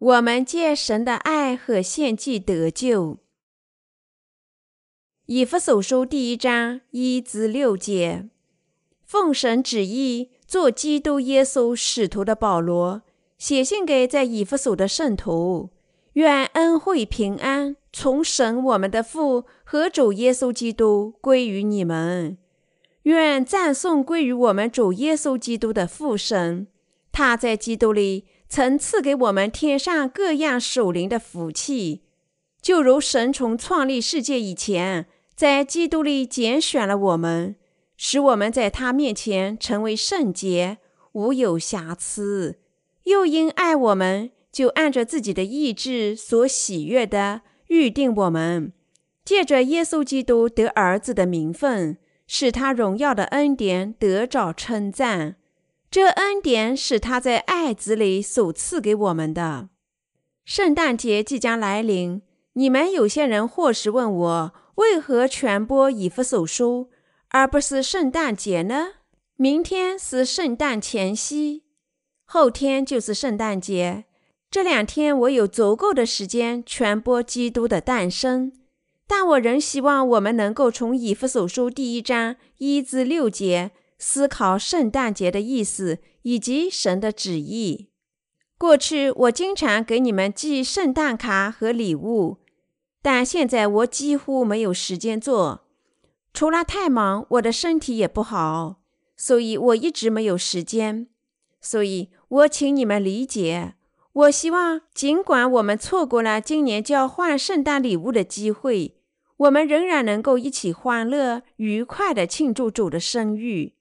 我们借神的爱和献祭得救。以弗所书第一章一至六节，奉神旨意做基督耶稣使徒的保罗，写信给在以弗所的圣徒，愿恩惠平安从神我们的父和主耶稣基督归于你们。愿赞颂归于我们主耶稣基督的父神，他在基督里曾赐给我们天上各样属灵的福气，就如神从创立世界以前。在基督里拣选了我们，使我们在他面前成为圣洁，无有瑕疵；又因爱我们，就按着自己的意志所喜悦的预定我们，借着耶稣基督得儿子的名分，使他荣耀的恩典得着称赞。这恩典是他在爱子里所赐给我们的。圣诞节即将来临，你们有些人或是问我。为何传播以弗所书，而不是圣诞节呢？明天是圣诞前夕，后天就是圣诞节。这两天我有足够的时间传播基督的诞生，但我仍希望我们能够从以弗所书第一章一至六节思考圣诞节的意思以及神的旨意。过去我经常给你们寄圣诞卡和礼物。但现在我几乎没有时间做，除了太忙，我的身体也不好，所以我一直没有时间。所以我请你们理解。我希望，尽管我们错过了今年交换圣诞礼物的机会，我们仍然能够一起欢乐、愉快地庆祝主的生日。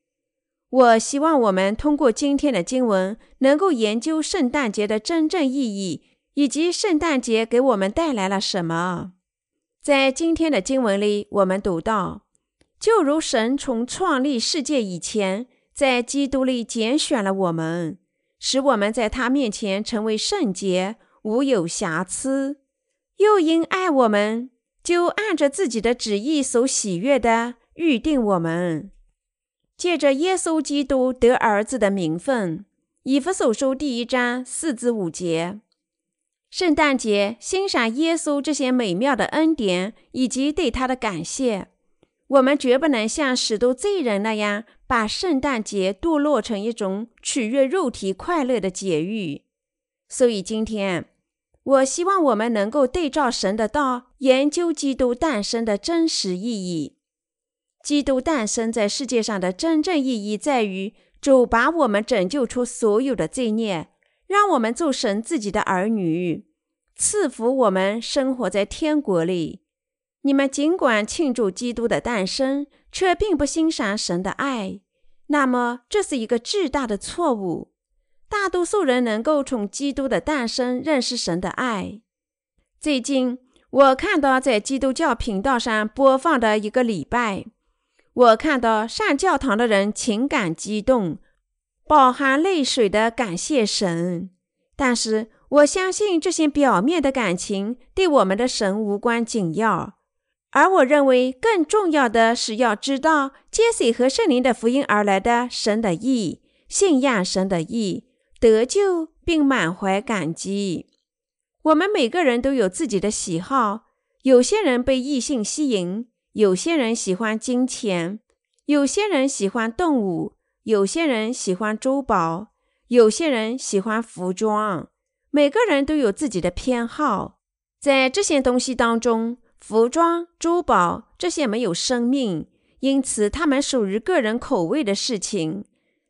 我希望我们通过今天的经文，能够研究圣诞节的真正意义。以及圣诞节给我们带来了什么？在今天的经文里，我们读到，就如神从创立世界以前，在基督里拣选了我们，使我们在他面前成为圣洁，无有瑕疵；又因爱我们，就按着自己的旨意所喜悦的预定我们，借着耶稣基督得儿子的名分。以弗所书第一章四至五节。圣诞节欣赏耶稣这些美妙的恩典，以及对他的感谢。我们绝不能像许多罪人那样，把圣诞节堕落成一种取悦肉体快乐的节欲。所以今天，我希望我们能够对照神的道，研究基督诞生的真实意义。基督诞生在世界上的真正意义，在于主把我们拯救出所有的罪孽。让我们做神自己的儿女，赐福我们生活在天国里。你们尽管庆祝基督的诞生，却并不欣赏神的爱，那么这是一个巨大的错误。大多数人能够从基督的诞生认识神的爱。最近，我看到在基督教频道上播放的一个礼拜，我看到上教堂的人情感激动。饱含泪水的感谢神，但是我相信这些表面的感情对我们的神无关紧要，而我认为更重要的是要知道接水和圣灵的福音而来的神的意，信仰神的意，得救并满怀感激。我们每个人都有自己的喜好，有些人被异性吸引，有些人喜欢金钱，有些人喜欢动物。有些人喜欢珠宝，有些人喜欢服装。每个人都有自己的偏好。在这些东西当中，服装、珠宝这些没有生命，因此它们属于个人口味的事情。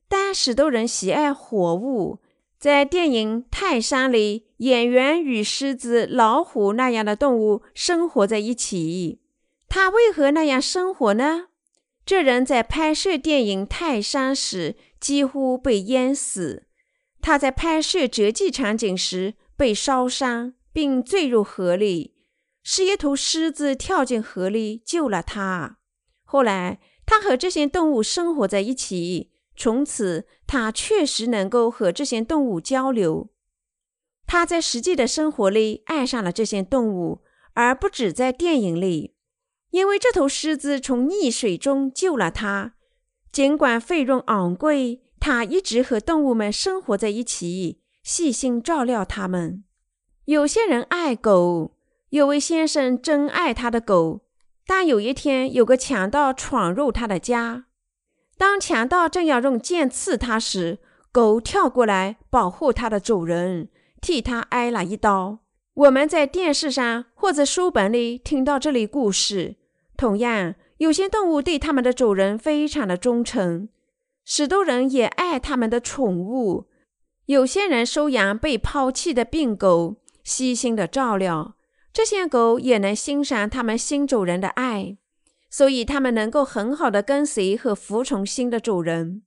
但许多人喜爱活物。在电影《泰山》里，演员与狮子、老虎那样的动物生活在一起。他为何那样生活呢？这人在拍摄电影《泰山》时几乎被淹死。他在拍摄折戟场景时被烧伤，并坠入河里。是一头狮子跳进河里救了他。后来，他和这些动物生活在一起。从此，他确实能够和这些动物交流。他在实际的生活里爱上了这些动物，而不止在电影里。因为这头狮子从溺水中救了他，尽管费用昂贵，他一直和动物们生活在一起，细心照料它们。有些人爱狗，有位先生真爱他的狗，但有一天有个强盗闯入他的家。当强盗正要用剑刺他时，狗跳过来保护他的主人，替他挨了一刀。我们在电视上或者书本里听到这类故事。同样，有些动物对它们的主人非常的忠诚，许多人也爱他们的宠物。有些人收养被抛弃的病狗。悉心的照料，这些狗也能欣赏他们新主人的爱，所以它们能够很好的跟随和服从新的主人。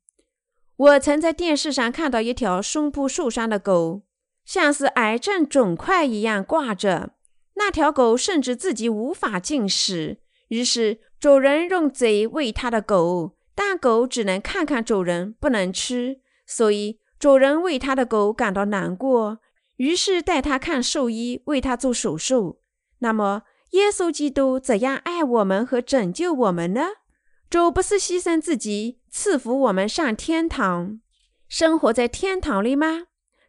我曾在电视上看到一条胸部受伤的狗，像是癌症肿块一样挂着。那条狗甚至自己无法进食，于是主人用嘴喂它的狗，但狗只能看看主人，不能吃。所以主人为他的狗感到难过。于是带他看兽医，为他做手术。那么，耶稣基督怎样爱我们和拯救我们呢？主不是牺牲自己赐福我们上天堂，生活在天堂里吗？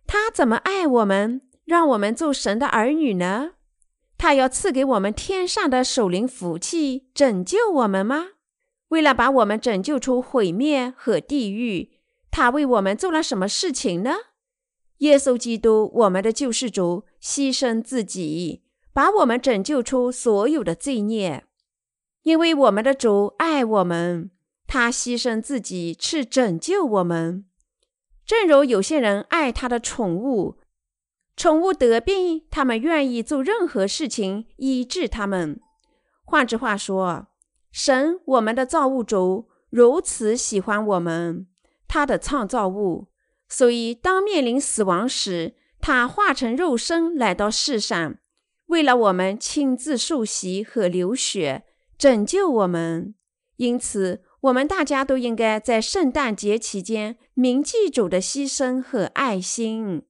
他怎么爱我们，让我们做神的儿女呢？他要赐给我们天上的守灵福气，拯救我们吗？为了把我们拯救出毁灭和地狱，他为我们做了什么事情呢？耶稣基督，我们的救世主，牺牲自己，把我们拯救出所有的罪孽。因为我们的主爱我们，他牺牲自己去拯救我们。正如有些人爱他的宠物，宠物得病，他们愿意做任何事情医治他们。换句话说，神，我们的造物主，如此喜欢我们，他的创造物。所以，当面临死亡时，他化成肉身来到世上，为了我们亲自受洗和流血，拯救我们。因此，我们大家都应该在圣诞节期间铭记主的牺牲和爱心。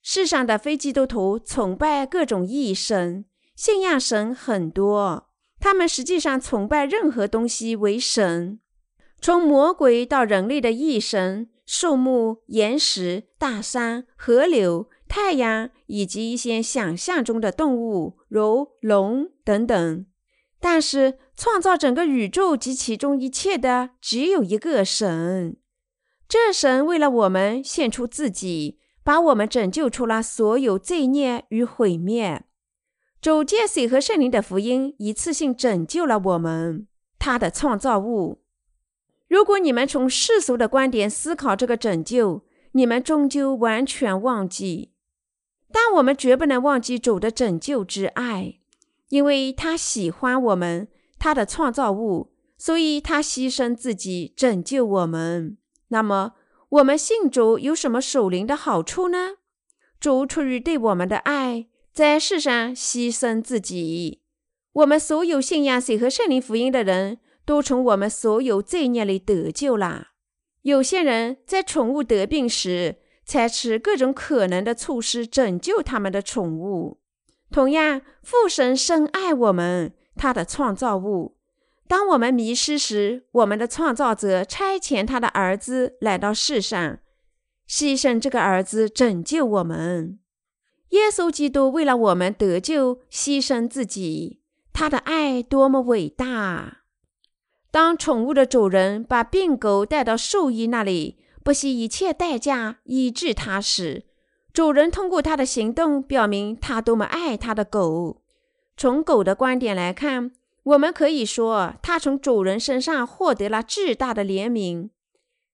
世上的非基督徒崇拜各种异神，信仰神很多，他们实际上崇拜任何东西为神，从魔鬼到人类的异神。树木、岩石、大山、河流、太阳，以及一些想象中的动物，如龙等等。但是，创造整个宇宙及其中一切的只有一个神。这神为了我们献出自己，把我们拯救出了所有罪孽与毁灭。主借水和圣灵的福音，一次性拯救了我们，他的创造物。如果你们从世俗的观点思考这个拯救，你们终究完全忘记。但我们绝不能忘记主的拯救之爱，因为他喜欢我们，他的创造物，所以他牺牲自己拯救我们。那么，我们信主有什么属灵的好处呢？主出于对我们的爱，在世上牺牲自己。我们所有信仰水和圣灵福音的人。都从我们所有罪孽里得救了。有些人在宠物得病时，采取各种可能的措施拯救他们的宠物。同样，父神深爱我们，他的创造物。当我们迷失时，我们的创造者差遣他的儿子来到世上，牺牲这个儿子拯救我们。耶稣基督为了我们得救，牺牲自己，他的爱多么伟大！当宠物的主人把病狗带到兽医那里，不惜一切代价医治它时，主人通过他的行动表明他多么爱他的狗。从狗的观点来看，我们可以说他从主人身上获得了巨大的怜悯。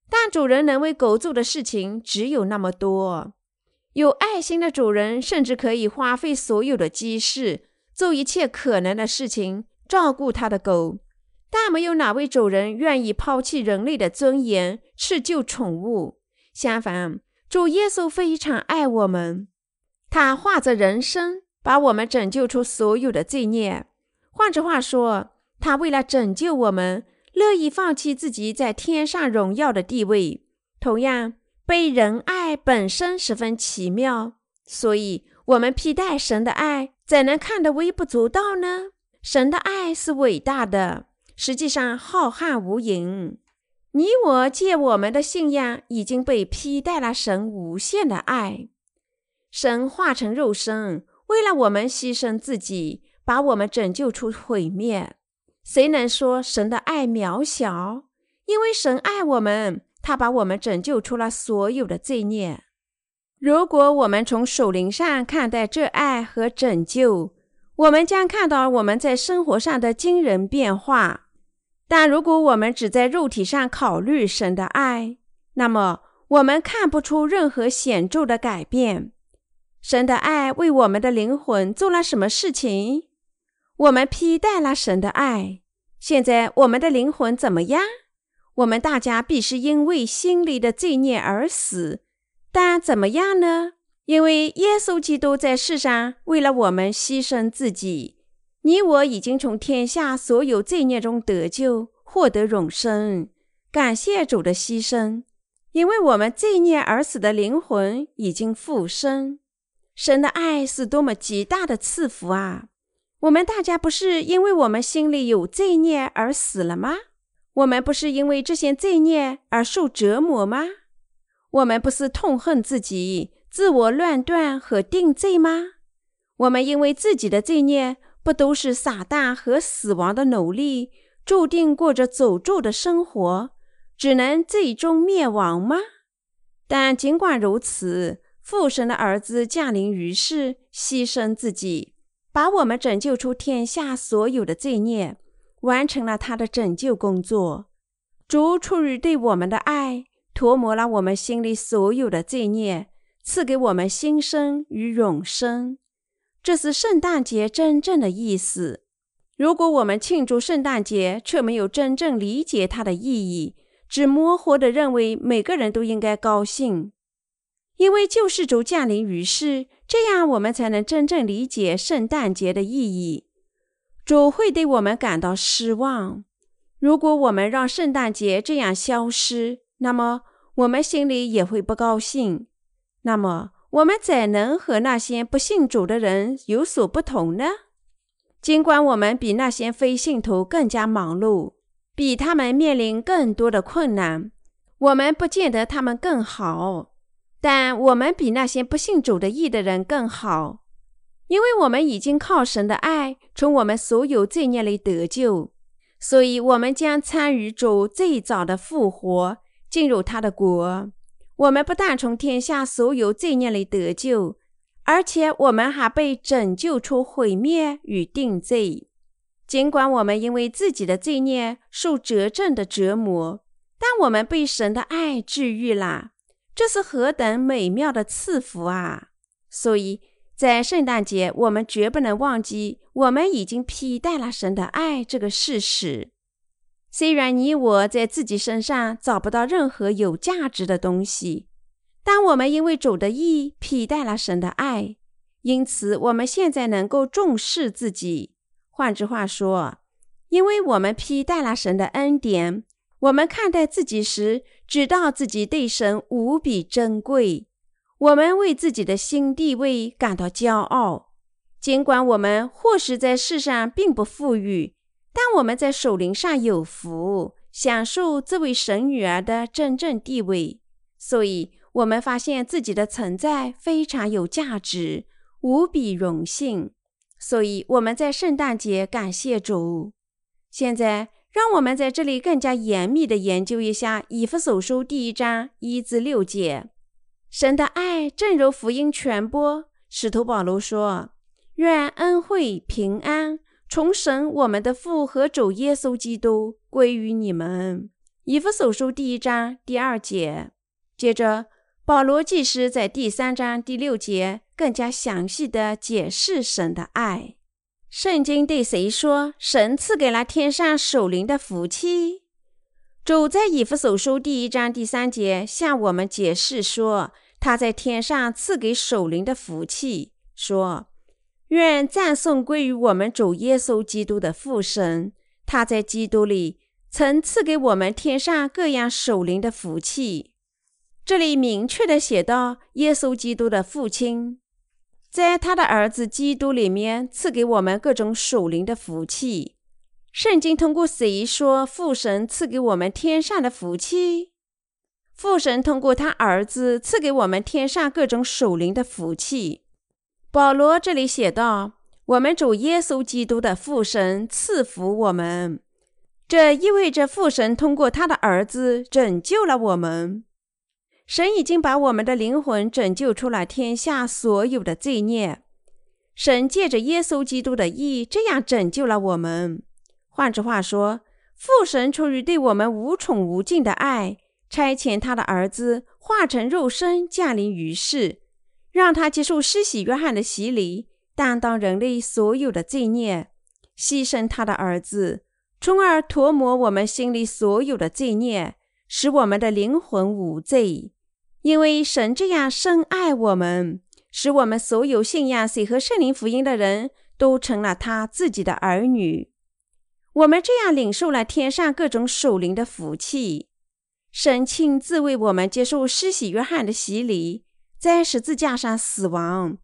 但主人能为狗做的事情只有那么多。有爱心的主人甚至可以花费所有的积蓄，做一切可能的事情，照顾他的狗。但没有哪位主人愿意抛弃人类的尊严去救宠物。相反，主耶稣非常爱我们，他化作人身，把我们拯救出所有的罪孽。换句话说，他为了拯救我们，乐意放弃自己在天上荣耀的地位。同样，被人爱本身十分奇妙，所以我们披戴神的爱，怎能看得微不足道呢？神的爱是伟大的。实际上浩瀚无垠，你我借我们的信仰已经被披戴了神无限的爱。神化成肉身，为了我们牺牲自己，把我们拯救出毁灭。谁能说神的爱渺小？因为神爱我们，他把我们拯救出了所有的罪孽。如果我们从属灵上看待这爱和拯救，我们将看到我们在生活上的惊人变化。但如果我们只在肉体上考虑神的爱，那么我们看不出任何显著的改变。神的爱为我们的灵魂做了什么事情？我们披戴了神的爱。现在我们的灵魂怎么样？我们大家必是因为心里的罪孽而死。但怎么样呢？因为耶稣基督在世上为了我们牺牲自己，你我已经从天下所有罪孽中得救，获得永生。感谢主的牺牲，因为我们罪孽而死的灵魂已经复生。神的爱是多么极大的赐福啊！我们大家不是因为我们心里有罪孽而死了吗？我们不是因为这些罪孽而受折磨吗？我们不是痛恨自己？自我乱断和定罪吗？我们因为自己的罪孽，不都是撒旦和死亡的奴隶，注定过着诅咒的生活，只能最终灭亡吗？但尽管如此，父神的儿子降临于世，牺牲自己，把我们拯救出天下所有的罪孽，完成了他的拯救工作。主出于对我们的爱，涂抹了我们心里所有的罪孽。赐给我们新生与永生，这是圣诞节真正的意思。如果我们庆祝圣诞节，却没有真正理解它的意义，只模糊地认为每个人都应该高兴，因为救世主降临于世，这样我们才能真正理解圣诞节的意义。主会对我们感到失望。如果我们让圣诞节这样消失，那么我们心里也会不高兴。那么，我们怎能和那些不信主的人有所不同呢？尽管我们比那些非信徒更加忙碌，比他们面临更多的困难，我们不见得他们更好，但我们比那些不信主的义的人更好，因为我们已经靠神的爱从我们所有罪孽里得救，所以我们将参与主最早的复活，进入他的国。我们不但从天下所有罪孽里得救，而且我们还被拯救出毁灭与定罪。尽管我们因为自己的罪孽受折正的折磨，但我们被神的爱治愈了。这是何等美妙的赐福啊！所以在圣诞节，我们绝不能忘记我们已经披戴了神的爱这个事实。虽然你我在自己身上找不到任何有价值的东西，但我们因为主的意披戴了神的爱，因此我们现在能够重视自己。换句话说，因为我们披戴了神的恩典，我们看待自己时，知道自己对神无比珍贵。我们为自己的新地位感到骄傲，尽管我们或许在世上并不富裕。但我们在守灵上有福，享受这位神女儿的真正地位，所以我们发现自己的存在非常有价值，无比荣幸。所以我们在圣诞节感谢主。现在，让我们在这里更加严密地研究一下《以弗所书》第一章一至六节。神的爱正如福音传播，使徒保罗说：“愿恩惠平安。”从神，我们的父和主耶稣基督归于你们。以弗所书第一章第二节。接着，保罗祭司在第三章第六节更加详细的解释神的爱。圣经对谁说？神赐给了天上守灵的福气。主在以弗所书第一章第三节向我们解释说，他在天上赐给守灵的福气，说。愿赞颂归于我们主耶稣基督的父神，他在基督里曾赐给我们天上各样守灵的福气。这里明确的写到，耶稣基督的父亲在他的儿子基督里面赐给我们各种守灵的福气。圣经通过谁说父神赐给我们天上的福气？父神通过他儿子赐给我们天上各种守灵的福气。保罗这里写道：“我们主耶稣基督的父神赐福我们。”这意味着父神通过他的儿子拯救了我们。神已经把我们的灵魂拯救出了天下所有的罪孽。神借着耶稣基督的义，这样拯救了我们。换句话说，父神出于对我们无宠无尽的爱，差遣他的儿子化成肉身降临于世，让他接受施洗约翰的洗礼，担当人类所有的罪孽，牺牲他的儿子。从而涂抹我们心里所有的罪孽，使我们的灵魂无罪。因为神这样深爱我们，使我们所有信仰水和圣灵福音的人都成了他自己的儿女。我们这样领受了天上各种属灵的福气。神亲自为我们接受施洗约翰的洗礼，在十字架上死亡，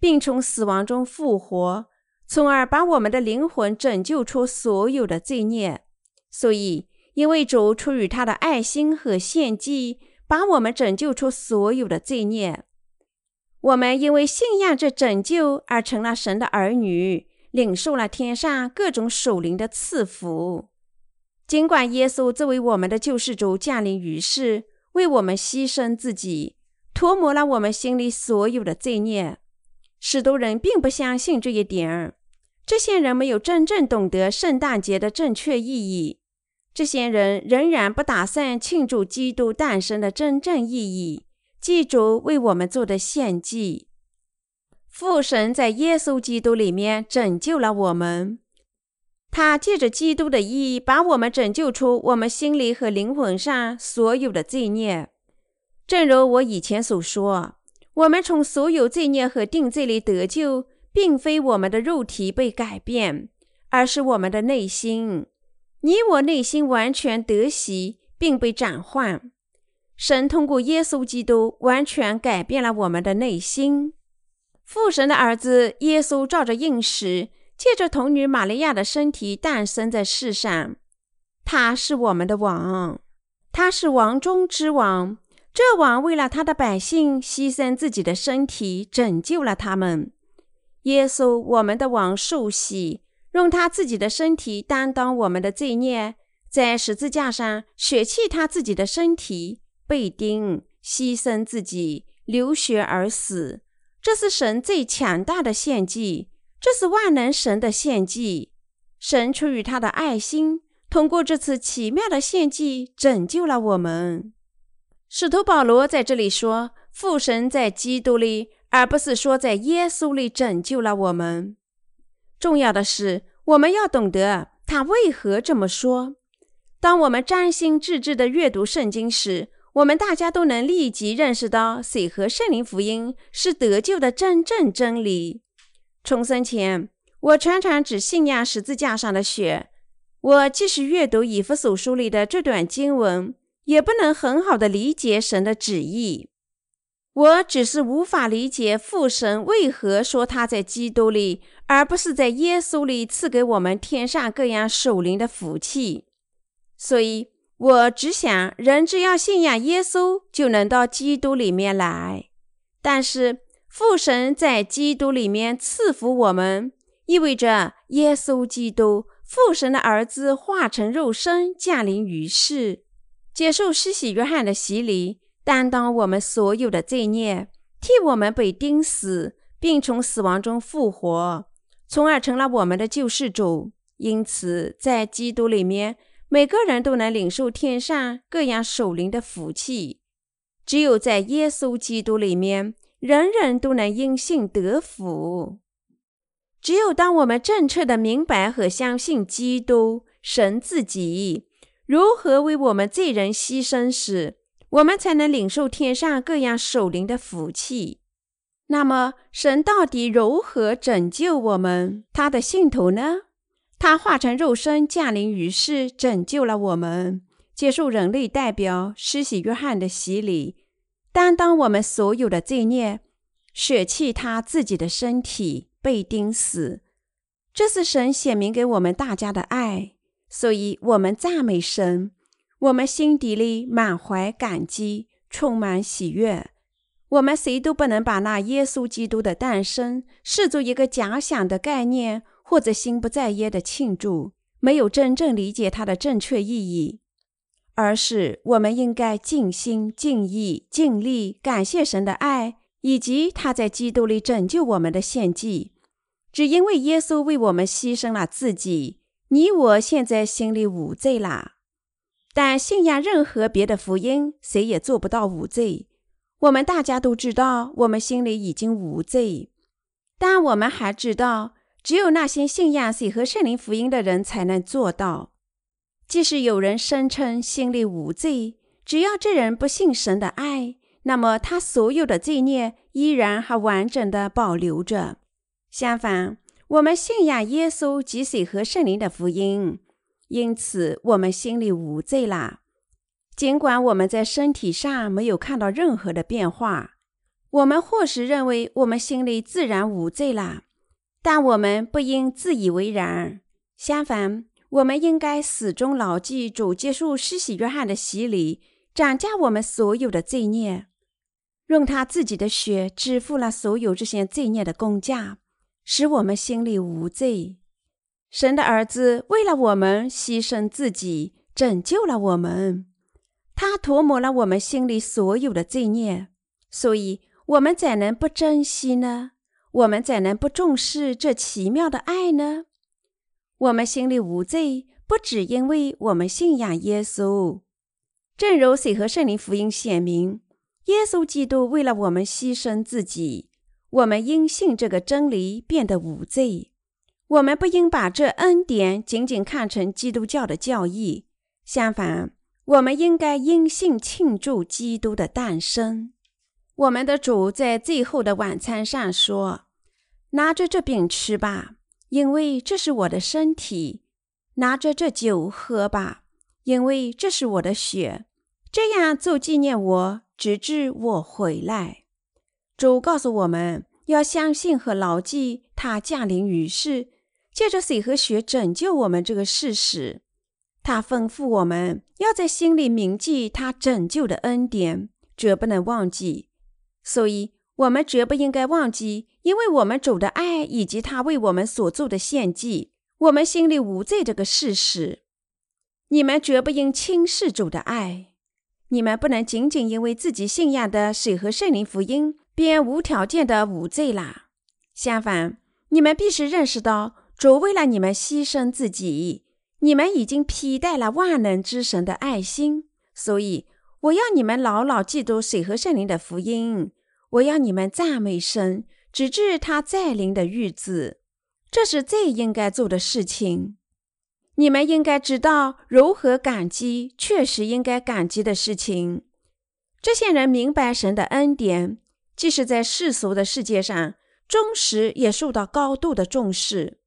并从死亡中复活。从而把我们的灵魂拯救出所有的罪孽。所以，因为主出于他的爱心和献祭，把我们拯救出所有的罪孽。我们因为信仰这拯救而成了神的儿女，领受了天上各种属灵的赐福。尽管耶稣作为我们的救世主降临于世，为我们牺牲自己，涂抹了我们心里所有的罪孽，许多人并不相信这一点儿。这些人没有真正懂得圣诞节的正确意义，这些人仍然不打算庆祝基督诞生的真正意义，记住为我们做的献祭。父神在耶稣基督里面拯救了我们，他借着基督的意义，把我们拯救出我们心里和灵魂上所有的罪孽。正如我以前所说，我们从所有罪孽和定罪里得救。并非我们的肉体被改变，而是我们的内心。你我内心完全得喜，并被转换。神通过耶稣基督完全改变了我们的内心。父神的儿子耶稣照着应许，借着童女玛利亚的身体诞生在世上。他是我们的王，他是王中之王。这王为了他的百姓牺牲自己的身体，拯救了他们。耶稣，我们的王受洗，用他自己的身体担当我们的罪孽，在十字架上舍弃他自己的身体，被钉，牺牲自己，流血而死。这是神最强大的献祭，这是万能神的献祭。神出于他的爱心，通过这次奇妙的献祭，拯救了我们。使徒保罗在这里说：“父神在基督里。”而不是说在耶稣里拯救了我们。重要的是，我们要懂得他为何这么说。当我们专心致志地阅读圣经时，我们大家都能立即认识到，水和圣灵福音是得救的真正真理。重生前，我常常只信仰十字架上的血。我即使阅读以弗所书里的这段经文，也不能很好的理解神的旨意。我只是无法理解父神为何说他在基督里，而不是在耶稣里赐给我们天上各样属灵的福气。所以，我只想人只要信仰耶稣，就能到基督里面来。但是，父神在基督里面赐福我们，意味着耶稣基督父神的儿子化成肉身降临于世，接受施洗约翰的洗礼。担当我们所有的罪孽，替我们被钉死，并从死亡中复活，从而成了我们的救世主。因此，在基督里面，每个人都能领受天上各样属灵的福气。只有在耶稣基督里面，人人都能因信得福。只有当我们正确的明白和相信基督神自己如何为我们罪人牺牲时，我们才能领受天上各样守灵的福气。那么，神到底如何拯救我们他的信徒呢？他化成肉身降临于世，拯救了我们，接受人类代表施洗约翰的洗礼，担当我们所有的罪孽，舍弃他自己的身体被钉死。这是神显明给我们大家的爱，所以我们赞美神。我们心底里满怀感激，充满喜悦。我们谁都不能把那耶稣基督的诞生视作一个假想的概念，或者心不在焉的庆祝，没有真正理解它的正确意义。而是我们应该尽心尽意尽力感谢神的爱，以及他在基督里拯救我们的献祭。只因为耶稣为我们牺牲了自己，你我现在心里无罪啦。但信仰任何别的福音，谁也做不到无罪。我们大家都知道，我们心里已经无罪。但我们还知道，只有那些信仰水和圣灵福音的人才能做到。即使有人声称心里无罪，只要这人不信神的爱，那么他所有的罪孽依然还完整的保留着。相反，我们信仰耶稣及水和圣灵的福音。因此，我们心里无罪啦。尽管我们在身体上没有看到任何的变化，我们或许认为我们心里自然无罪啦。但我们不应自以为然。相反，我们应该始终牢记主接受施洗约翰的洗礼，涨价我们所有的罪孽，用他自己的血支付了所有这些罪孽的工价，使我们心里无罪。神的儿子为了我们牺牲自己，拯救了我们。他涂抹了我们心里所有的罪孽，所以我们怎能不珍惜呢？我们怎能不重视这奇妙的爱呢？我们心里无罪，不只因为我们信仰耶稣。正如水和圣灵福音显明，耶稣基督为了我们牺牲自己，我们因信这个真理变得无罪。我们不应把这恩典仅仅看成基督教的教义，相反，我们应该因信庆祝基督的诞生。我们的主在最后的晚餐上说：“拿着这饼吃吧，因为这是我的身体；拿着这酒喝吧，因为这是我的血。这样做纪念我，直至我回来。”主告诉我们要相信和牢记他降临于世。借着水和血拯救我们这个事实，他吩咐我们要在心里铭记他拯救的恩典，绝不能忘记。所以，我们绝不应该忘记，因为我们主的爱以及他为我们所做的献祭，我们心里无罪这个事实。你们绝不应轻视主的爱，你们不能仅仅因为自己信仰的水和圣灵福音，便无条件的无罪啦。相反，你们必须认识到。主为了你们牺牲自己，你们已经披戴了万能之神的爱心，所以我要你们牢牢记住水和圣灵的福音。我要你们赞美神，直至他再临的日子。这是最应该做的事情。你们应该知道如何感激，确实应该感激的事情。这些人明白神的恩典，即使在世俗的世界上，忠实也受到高度的重视。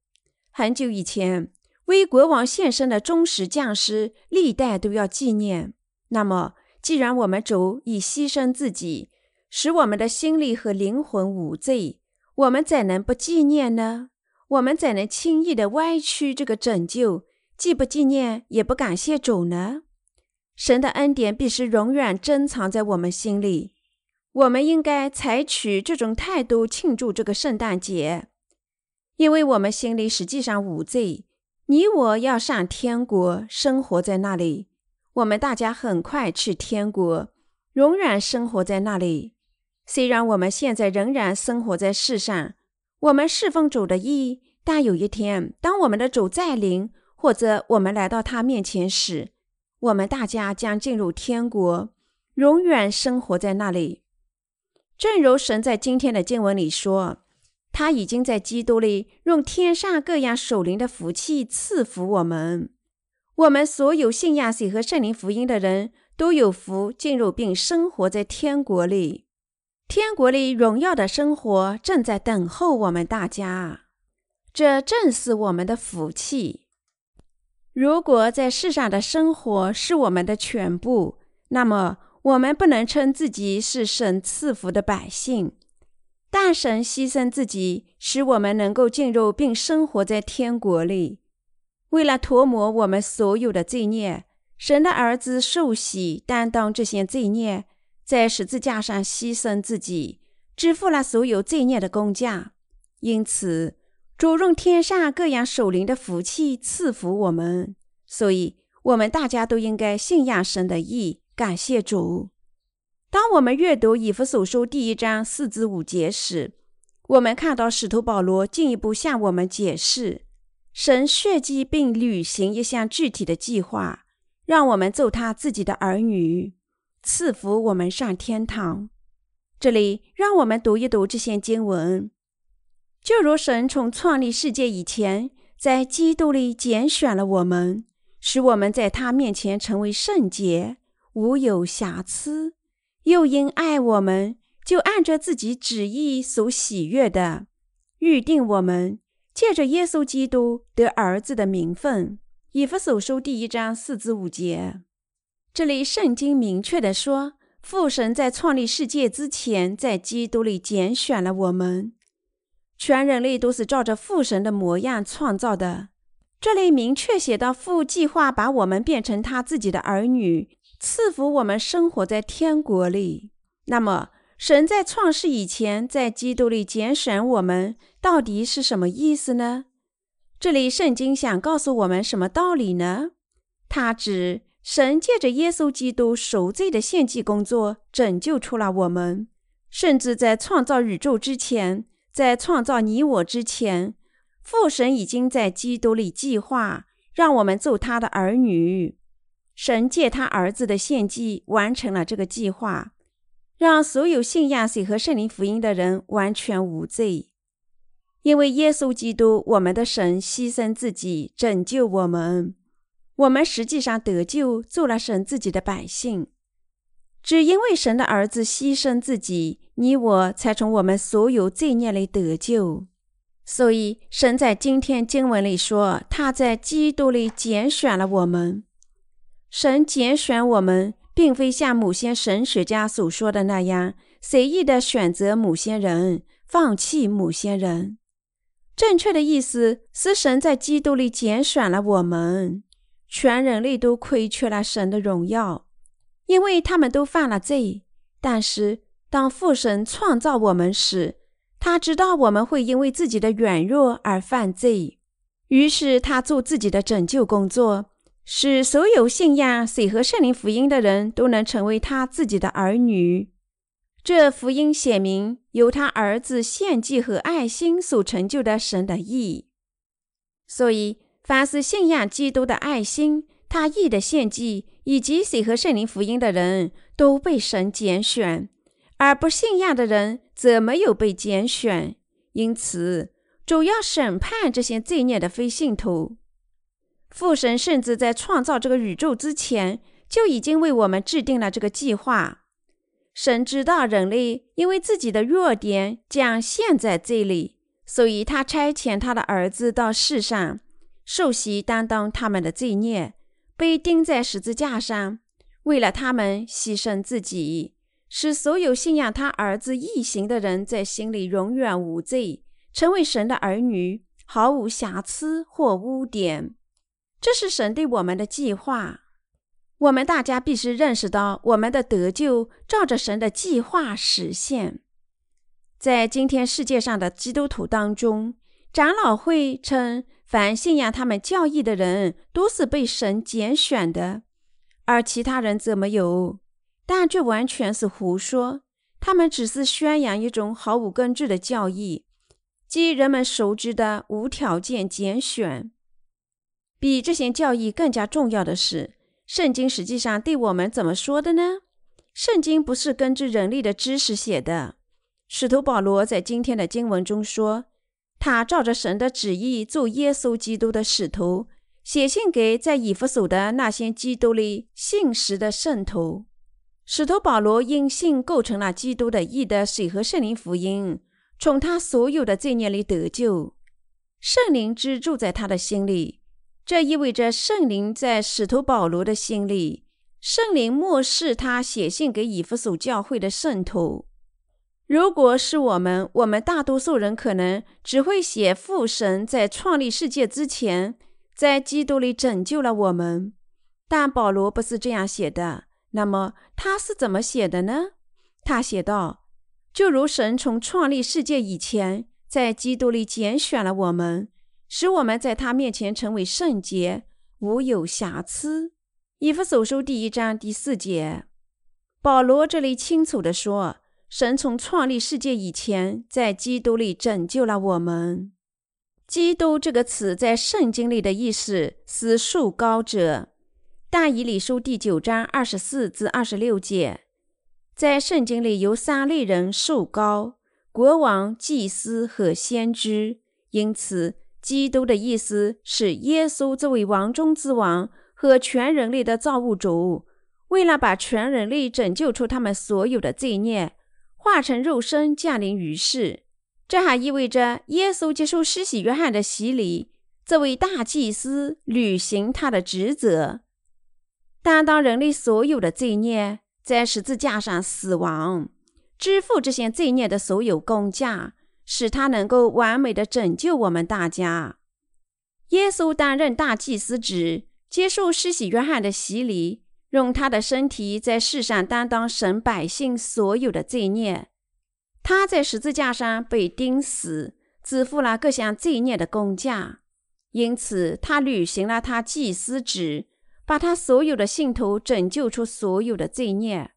很久以前，为国王献身的忠实将士，历代都要纪念。那么，既然我们主已牺牲自己，使我们的心里和灵魂无罪，我们怎能不纪念呢？我们怎能轻易的歪曲这个拯救，既不纪念，也不感谢主呢？神的恩典必须永远珍藏在我们心里。我们应该采取这种态度庆祝这个圣诞节。因为我们心里实际上无罪，你我要上天国，生活在那里。我们大家很快去天国，永远生活在那里。虽然我们现在仍然生活在世上，我们侍奉主的意，但有一天，当我们的主再临，或者我们来到他面前时，我们大家将进入天国，永远生活在那里。正如神在今天的经文里说。他已经在基督里用天上各样属灵的福气赐福我们。我们所有信仰水和圣灵福音的人都有福进入并生活在天国里。天国里荣耀的生活正在等候我们大家。这正是我们的福气。如果在世上的生活是我们的全部，那么我们不能称自己是神赐福的百姓。大神牺牲自己，使我们能够进入并生活在天国里。为了涂抹我们所有的罪孽，神的儿子受洗担当这些罪孽，在十字架上牺牲自己，支付了所有罪孽的工价。因此，主用天上各样守灵的福气赐福我们。所以，我们大家都应该信仰神的意，感谢主。当我们阅读以弗所书第一章四至五节时，我们看到使徒保罗进一步向我们解释，神设计并履行一项具体的计划，让我们做他自己的儿女。赐福我们上天堂。这里，让我们读一读这些经文。就如神从创立世界以前，在基督里拣选了我们，使我们在他面前成为圣洁，无有瑕疵；又因爱我们，就按着自己旨意所喜悦的，预定我们借着耶稣基督得儿子的名分。以弗所书第一章四至五节。这里圣经明确的说，父神在创立世界之前，在基督里拣选了我们。全人类都是照着父神的模样创造的。这里明确写到，父计划把我们变成他自己的儿女，赐福我们生活在天国里。那么，神在创世以前，在基督里拣选我们，到底是什么意思呢？这里圣经想告诉我们什么道理呢？他指。神借着耶稣基督赎罪的献祭工作拯救出了我们，甚至在创造宇宙之前，在创造你我之前，父神已经在基督里计划让我们做他的儿女。神借他儿子的献祭完成了这个计划，让所有信仰水和圣灵福音的人完全无罪，因为耶稣基督，我们的神牺牲自己拯救我们。我们实际上得救，做了神自己的百姓，只因为神的儿子牺牲自己，你我才从我们所有罪孽里得救。所以，神在今天经文里说，他在基督里拣选了我们。神拣选我们，并非像某些神学家所说的那样，随意的选择某些人，放弃某些人。正确的意思是，神在基督里拣选了我们。全人类都亏缺了神的荣耀，因为他们都犯了罪。但是，当父神创造我们时，他知道我们会因为自己的软弱而犯罪，于是他做自己的拯救工作，使所有信仰水和圣灵福音的人都能成为他自己的儿女。这福音写明由他儿子献祭和爱心所成就的神的意，所以。凡是信仰基督的爱心、他义的献祭以及水和圣灵福音的人，都被神拣选；而不信仰的人则没有被拣选。因此，主要审判这些罪孽的非信徒。父神甚至在创造这个宇宙之前，就已经为我们制定了这个计划。神知道人类因为自己的弱点将陷在这里，所以他差遣他的儿子到世上。受洗担当他们的罪孽，被钉在十字架上，为了他们牺牲自己，使所有信仰他儿子一行的人在心里永远无罪，成为神的儿女，毫无瑕疵或污点。这是神对我们的计划。我们大家必须认识到，我们的得救照着神的计划实现。在今天世界上的基督徒当中，长老会称。凡信仰他们教义的人，都是被神拣选的，而其他人则没有。但这完全是胡说。他们只是宣扬一种毫无根据的教义，即人们熟知的无条件拣选。比这些教义更加重要的是，圣经实际上对我们怎么说的呢？圣经不是根据人类的知识写的。使徒保罗在今天的经文中说。他照着神的旨意做耶稣基督的使徒，写信给在以弗所的那些基督里信实的圣徒。使徒保罗因信构成了基督的义的水和圣灵福音，从他所有的罪孽里得救。圣灵之住在他的心里，这意味着圣灵在使徒保罗的心里。圣灵漠视他写信给以弗所教会的圣徒。如果是我们，我们大多数人可能只会写父神在创立世界之前，在基督里拯救了我们。但保罗不是这样写的。那么他是怎么写的呢？他写道：“就如神从创立世界以前，在基督里拣选了我们，使我们在他面前成为圣洁，无有瑕疵。”以弗所书第一章第四节。保罗这里清楚地说：“神从创立世界以前，在基督里拯救了我们。”基督这个词在圣经里的意思是树高者。大以理书第九章二十四至二十六节，在圣经里有三类人受高：国王、祭司和先知。因此，基督的意思是耶稣作为王中之王和全人类的造物主。为了把全人类拯救出他们所有的罪孽，化成肉身降临于世。这还意味着耶稣接受施洗约翰的洗礼，作为大祭司履行他的职责，担当人类所有的罪孽，在十字架上死亡，支付这些罪孽的所有工价，使他能够完美的拯救我们大家。耶稣担任大祭司职，接受施洗约翰的洗礼。用他的身体在世上担当神百姓所有的罪孽，他在十字架上被钉死，支付了各项罪孽的工价。因此，他履行了他祭司职，把他所有的信徒拯救出所有的罪孽。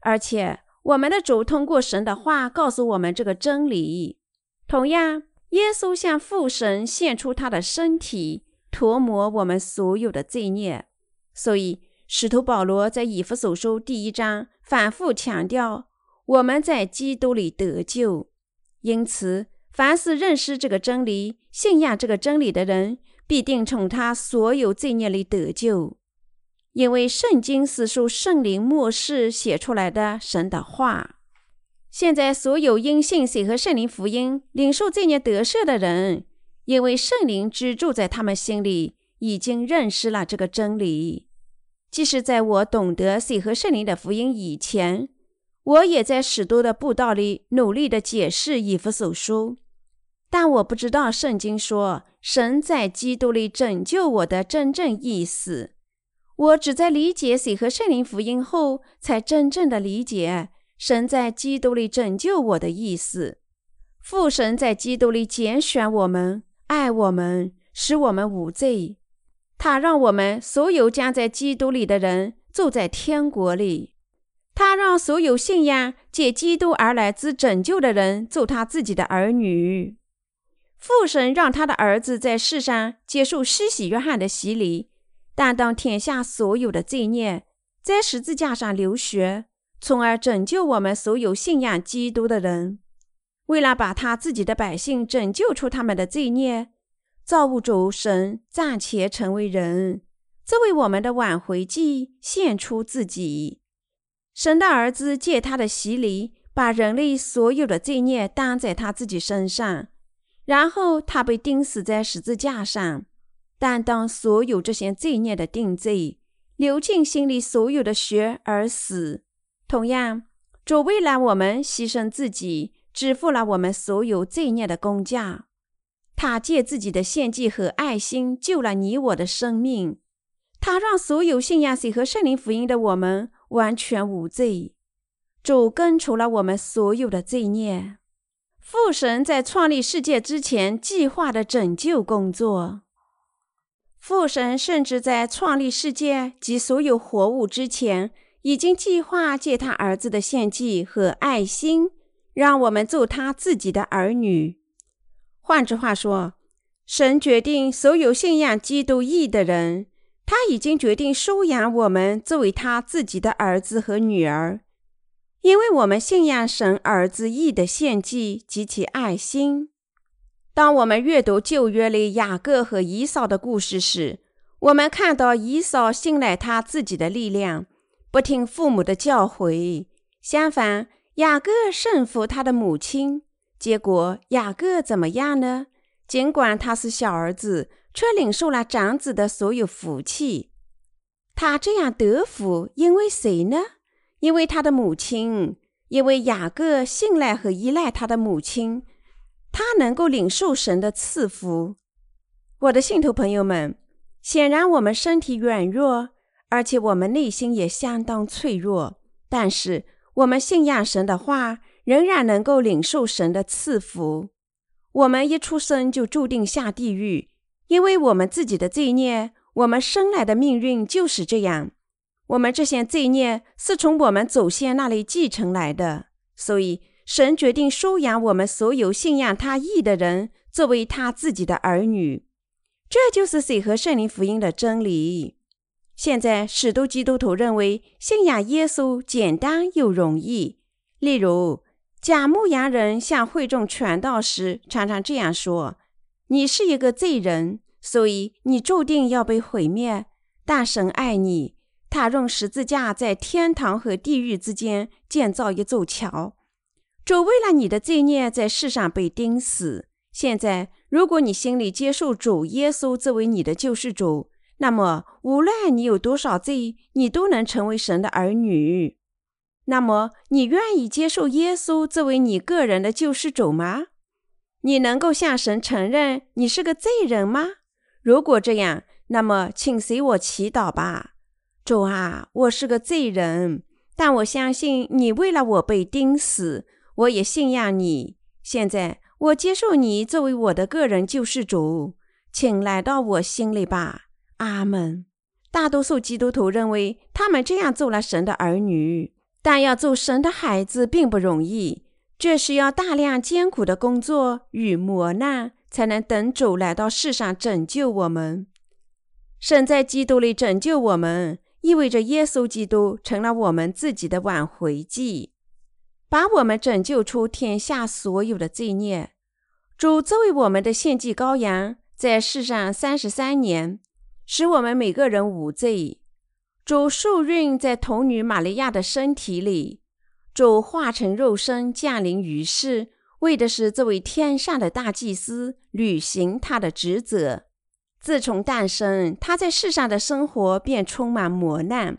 而且，我们的主通过神的话告诉我们这个真理。同样，耶稣向父神献出他的身体，涂抹我们所有的罪孽。所以。使徒保罗在以弗所书第一章反复强调，我们在基督里得救。因此，凡是认识这个真理、信仰这个真理的人，必定从他所有罪孽里得救。因为圣经是受圣灵末世写出来的神的话。现在，所有因信水和圣灵福音领受罪孽得赦的人，因为圣灵居住在他们心里，已经认识了这个真理。即使在我懂得水和圣灵的福音以前，我也在许多的布道里努力地解释以弗所书，但我不知道圣经说神在基督里拯救我的真正意思。我只在理解水和圣灵福音后，才真正的理解神在基督里拯救我的意思。父神在基督里拣选我们，爱我们，使我们无罪。他让我们所有将在基督里的人住在天国里。他让所有信仰借基督而来之拯救的人做他自己的儿女。父神让他的儿子在世上接受施洗约翰的洗礼，担当天下所有的罪孽，在十字架上流血，从而拯救我们所有信仰基督的人。为了把他自己的百姓拯救出他们的罪孽。造物主神暂且成为人，作为我们的挽回祭献出自己。神的儿子借他的洗礼，把人类所有的罪孽担在他自己身上，然后他被钉死在十字架上，担当所有这些罪孽的定罪，流尽心里所有的血而死。同样，主为了我们牺牲自己，支付了我们所有罪孽的工价。他借自己的献祭和爱心救了你我的生命，他让所有信仰谁和圣灵福音的我们完全无罪。主根除了我们所有的罪孽。父神在创立世界之前计划的拯救工作，父神甚至在创立世界及所有活物之前，已经计划借他儿子的献祭和爱心，让我们做他自己的儿女。换句话说，神决定所有信仰基督义的人，他已经决定收养我们作为他自己的儿子和女儿，因为我们信仰神儿子义的献祭及其爱心。当我们阅读旧约里雅各和以扫的故事时，我们看到以扫信赖他自己的力量，不听父母的教诲；相反，雅各顺服他的母亲。结果雅各怎么样呢？尽管他是小儿子，却领受了长子的所有福气。他这样得福，因为谁呢？因为他的母亲，因为雅各信赖和依赖他的母亲，他能够领受神的赐福。我的信徒朋友们，显然我们身体软弱，而且我们内心也相当脆弱，但是我们信仰神的话，仍然能够领受神的赐福。我们一出生就注定下地狱，因为我们自己的罪孽。我们生来的命运就是这样。我们这些罪孽是从我们祖先那里继承来的，所以神决定收养我们所有信仰他义的人作为他自己的儿女。这就是水和圣灵福音的真理。现在，许多基督徒认为信仰耶稣简单又容易。例如，假牧羊人向会众传道时，常常这样说：“你是一个罪人，所以你注定要被毁灭。但神爱你，他用十字架在天堂和地狱之间建造一座桥。主为了你的罪孽在世上被钉死。现在，如果你心里接受主耶稣作为你的救世主。”那么，无论你有多少罪，你都能成为神的儿女。那么，你愿意接受耶稣作为你个人的救世主吗？你能够向神承认你是个罪人吗？如果这样，那么请随我祈祷吧。主啊，我是个罪人，但我相信你为了我被钉死，我也信仰你。现在，我接受你作为我的个人救世主，请来到我心里吧。阿门。大多数基督徒认为他们这样做了神的儿女，但要做神的孩子并不容易，这是要大量艰苦的工作与磨难，才能等主来到世上拯救我们。神在基督里拯救我们，意味着耶稣基督成了我们自己的挽回祭，把我们拯救出天下所有的罪孽。主作为我们的献祭羔羊，在世上三十三年。使我们每个人无罪。主受孕在童女玛利亚的身体里，主化成肉身降临于世，为的是这位天上的大祭司履行他的职责。自从诞生，他在世上的生活便充满磨难。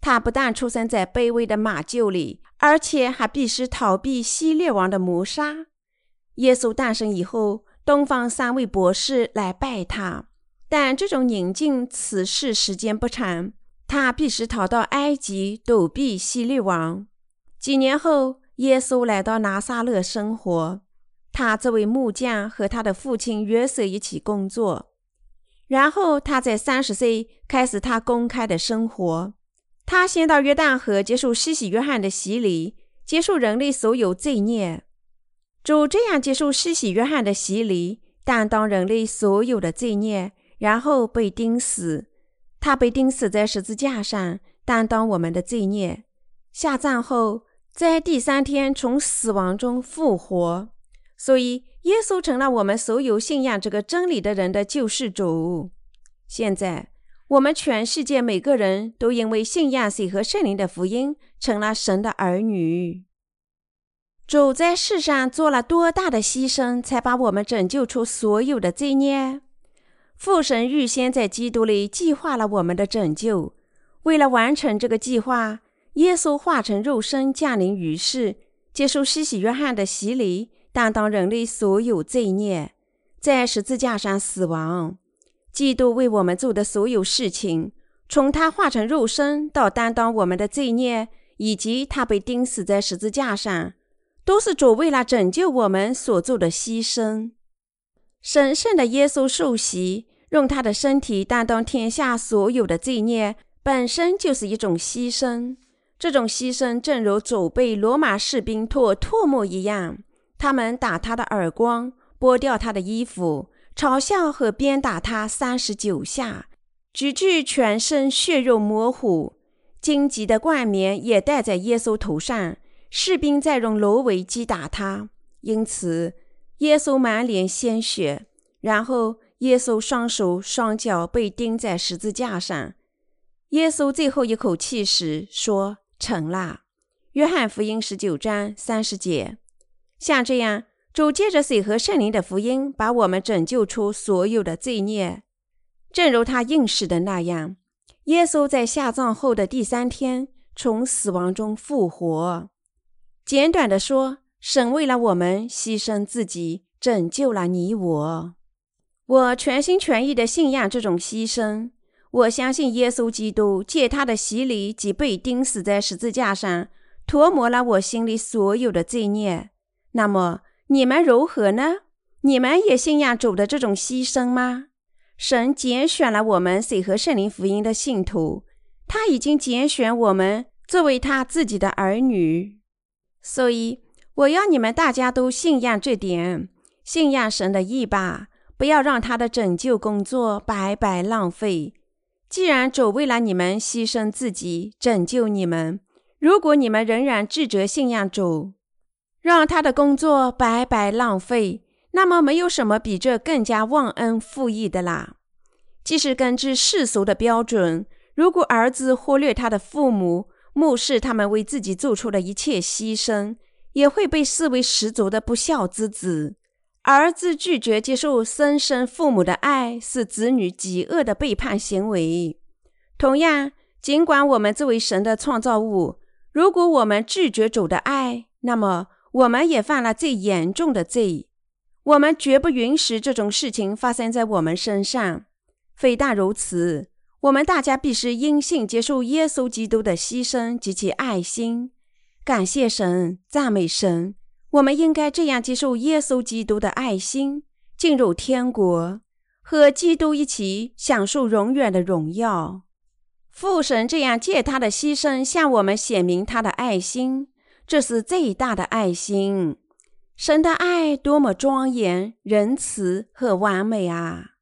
他不但出生在卑微的马厩里，而且还必须逃避希列王的谋杀。耶稣诞生以后，东方三位博士来拜他。但这种宁静此事时间不长，他必须逃到埃及躲避希律王。几年后，耶稣来到拿撒勒生活。他这位木匠和他的父亲约瑟一起工作。然后他在三十岁开始他公开的生活。他先到约旦河接受西西约翰的洗礼，接受人类所有罪孽。主这样接受西西约翰的洗礼，担当人类所有的罪孽。然后被钉死，他被钉死在十字架上，担当我们的罪孽。下葬后，在第三天从死亡中复活。所以，耶稣成了我们所有信仰这个真理的人的救世主。现在，我们全世界每个人都因为信仰水和圣灵的福音，成了神的儿女。主在世上做了多大的牺牲，才把我们拯救出所有的罪孽？父神预先在基督里计划了我们的拯救。为了完成这个计划，耶稣化成肉身降临于世，接受西西约翰的洗礼，担当人类所有罪孽，在十字架上死亡。基督为我们做的所有事情，从他化成肉身到担当我们的罪孽，以及他被钉死在十字架上，都是主为了拯救我们所做的牺牲。神圣的耶稣受洗。用他的身体担当天下所有的罪孽，本身就是一种牺牲。这种牺牲正如祖辈罗马士兵吐唾沫一样，他们打他的耳光，剥掉他的衣服，嘲笑和鞭打他三十九下，直至全身血肉模糊。荆棘的冠冕也戴在耶稣头上，士兵在用芦苇击打他，因此耶稣满脸鲜血。然后。耶稣双手双脚被钉在十字架上。耶稣最后一口气时说：“成了。”约翰福音十九章三十节。像这样，主借着水和圣灵的福音，把我们拯救出所有的罪孽。正如他应许的那样，耶稣在下葬后的第三天从死亡中复活。简短的说，神为了我们牺牲自己，拯救了你我。我全心全意地信仰这种牺牲。我相信耶稣基督借他的洗礼及被钉死在十字架上，涂抹了我心里所有的罪孽。那么你们如何呢？你们也信仰主的这种牺牲吗？神拣选了我们水和圣灵福音的信徒，他已经拣选我们作为他自己的儿女。所以我要你们大家都信仰这点，信仰神的意吧，不要让他的拯救工作白白浪费。既然主为了你们牺牲自己拯救你们，如果你们仍然自责信仰主，让他的工作白白浪费。那么，没有什么比这更加忘恩负义的啦。即使根据世俗的标准，如果儿子忽略他的父母，漠视他们为自己做出的一切牺牲，也会被视为十足的不孝之子。儿子拒绝接受生身父母的爱，是子女极恶的背叛行为。同样，尽管我们作为神的创造物，如果我们拒绝主的爱，那么我们也犯了最严重的罪。我们绝不允许这种事情发生在我们身上。非但如此，我们大家必须因信接受耶稣基督的牺牲及其爱心。感谢神，赞美神！我们应该这样接受耶稣基督的爱心，进入天国，和基督一起享受永远的荣耀。父神这样借他的牺牲向我们显明他的爱心，这是最大的爱心。神的爱多么庄严、仁慈和完美啊！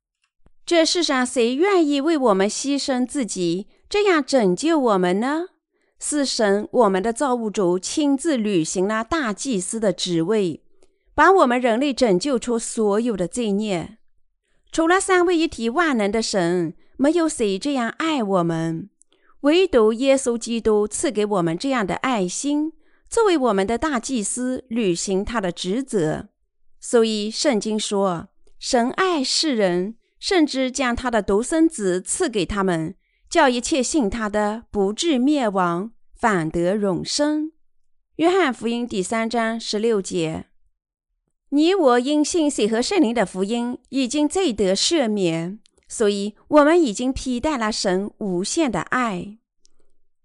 这世上谁愿意为我们牺牲自己，这样拯救我们呢？是神，我们的造物主亲自履行了大祭司的职位，把我们人类拯救出所有的罪孽。除了三位一体万能的神，没有谁这样爱我们，唯独耶稣基督赐给我们这样的爱心。作为我们的大祭司，履行他的职责，所以圣经说：“神爱世人，甚至将他的独生子赐给他们，叫一切信他的不至灭亡，反得永生。”约翰福音第三章十六节。你我因信水和圣灵的福音，已经罪得赦免，所以我们已经披戴了神无限的爱。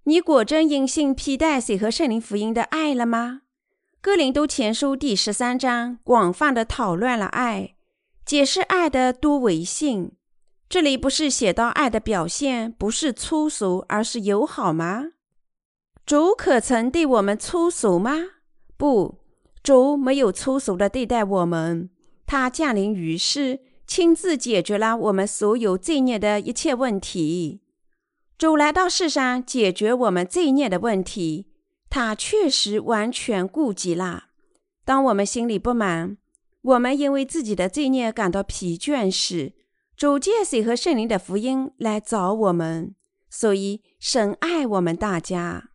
你果真因信披戴水和圣灵福音的爱了吗？哥林都前书第十三章广泛的讨论了爱，解释爱的多维性。这里不是写到爱的表现不是粗俗，而是友好吗？主可曾对我们粗俗吗？不，主没有粗俗的对待我们。他降临于世，亲自解决了我们所有罪孽的一切问题。主来到世上解决我们罪孽的问题，他确实完全顾及了。当我们心里不满，我们因为自己的罪孽感到疲倦时，主借水和圣灵的福音来找我们。所以神爱我们大家，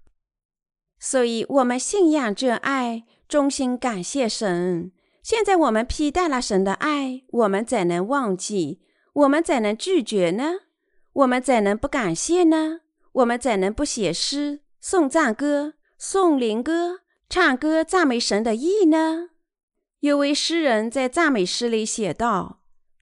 所以我们信仰这爱，衷心感谢神。现在我们披戴了神的爱，我们怎能忘记？我们怎能拒绝呢？我们怎能不感谢呢？我们怎能不写诗、颂赞歌、颂灵歌、唱歌赞美神的意呢？有位诗人在赞美诗里写道：“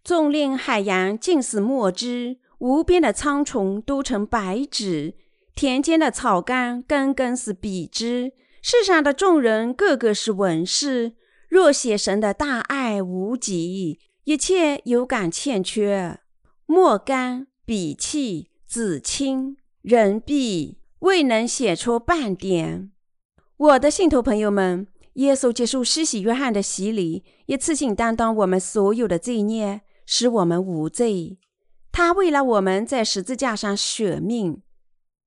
纵令海洋尽是墨汁，无边的苍穹都成白纸，田间的草干根根是笔直，世上的众人个个是文士。若写神的大爱无极，一切有感欠缺，墨干。”笔气子清，人必未能写出半点。我的信徒朋友们，耶稣接受施洗约翰的洗礼，一次性担当我们所有的罪孽，使我们无罪。他为了我们在十字架上舍命，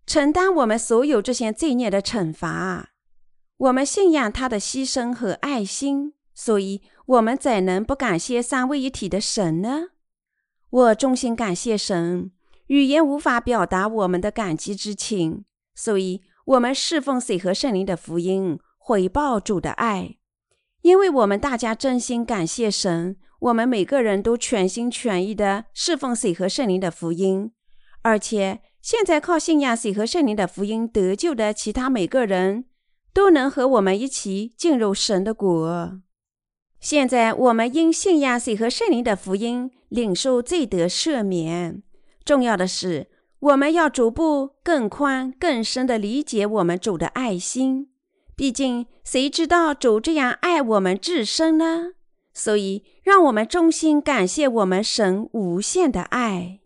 承担我们所有这些罪孽的惩罚。我们信仰他的牺牲和爱心，所以我们怎能不感谢三位一体的神呢？我衷心感谢神，语言无法表达我们的感激之情，所以我们侍奉水和圣灵的福音，回报主的爱。因为我们大家真心感谢神，我们每个人都全心全意的侍奉水和圣灵的福音，而且现在靠信仰水和圣灵的福音得救的其他每个人都能和我们一起进入神的国。现在我们因信仰水和圣灵的福音，领受罪得赦免。重要的是，我们要逐步更宽、更深的理解我们主的爱心，毕竟，谁知道主这样爱我们至深呢？所以，让我们衷心感谢我们神无限的爱。